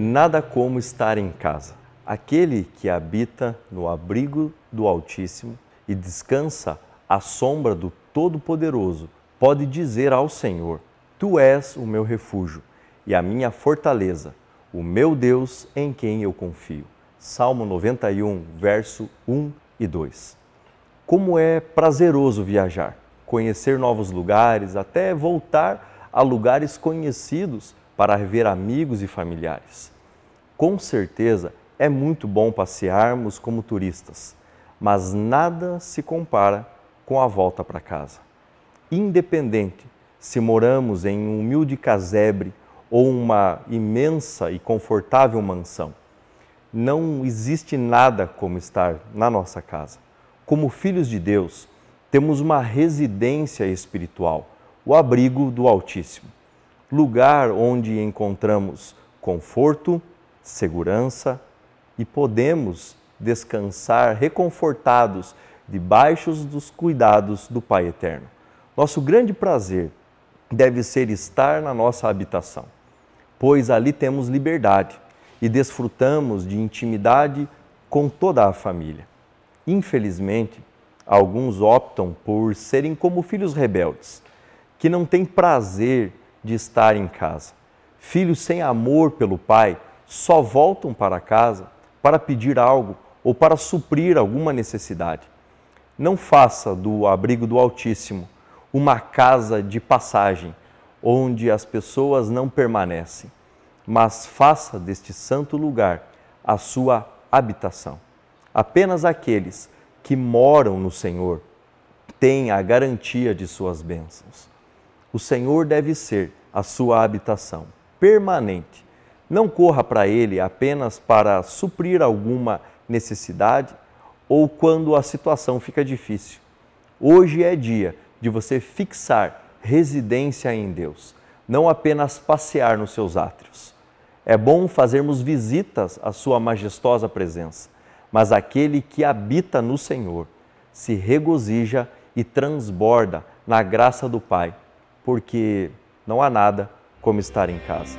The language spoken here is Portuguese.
Nada como estar em casa. Aquele que habita no abrigo do Altíssimo e descansa à sombra do Todo-Poderoso pode dizer ao Senhor: Tu és o meu refúgio e a minha fortaleza, o meu Deus em quem eu confio. Salmo 91, verso 1 e 2. Como é prazeroso viajar, conhecer novos lugares, até voltar a lugares conhecidos para rever amigos e familiares. Com certeza é muito bom passearmos como turistas, mas nada se compara com a volta para casa. Independente se moramos em um humilde casebre ou uma imensa e confortável mansão, não existe nada como estar na nossa casa. Como filhos de Deus, temos uma residência espiritual, o abrigo do Altíssimo, lugar onde encontramos conforto, segurança e podemos descansar reconfortados debaixo dos cuidados do Pai Eterno. Nosso grande prazer deve ser estar na nossa habitação, pois ali temos liberdade e desfrutamos de intimidade com toda a família. Infelizmente, alguns optam por serem como filhos rebeldes, que não têm prazer de estar em casa. Filhos sem amor pelo pai só voltam para casa para pedir algo ou para suprir alguma necessidade. Não faça do abrigo do Altíssimo uma casa de passagem onde as pessoas não permanecem mas faça deste santo lugar a sua habitação. Apenas aqueles que moram no Senhor têm a garantia de suas bênçãos. O Senhor deve ser a sua habitação permanente. Não corra para Ele apenas para suprir alguma necessidade ou quando a situação fica difícil. Hoje é dia de você fixar residência em Deus, não apenas passear nos seus átrios. É bom fazermos visitas à Sua majestosa presença, mas aquele que habita no Senhor se regozija e transborda na graça do Pai, porque não há nada como estar em casa.